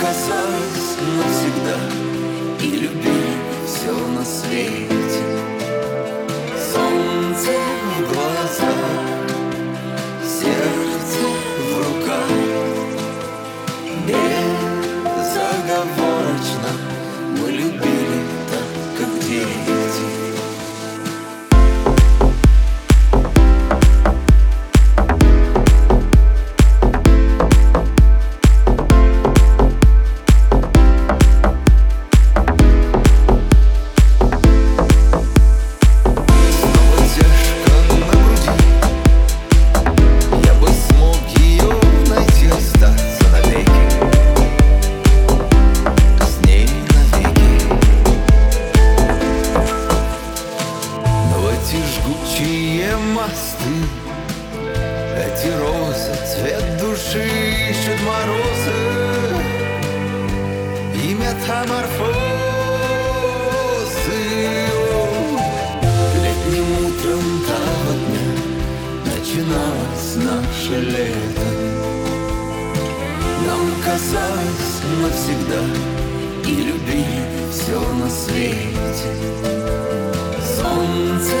касалась навсегда И любили все на свете. Солнце в глаза, сердце в руках. Безоговорочно. О, Летним утром того дня Начиналось наше лето. Нам казалось навсегда И любили все на свете. Солнце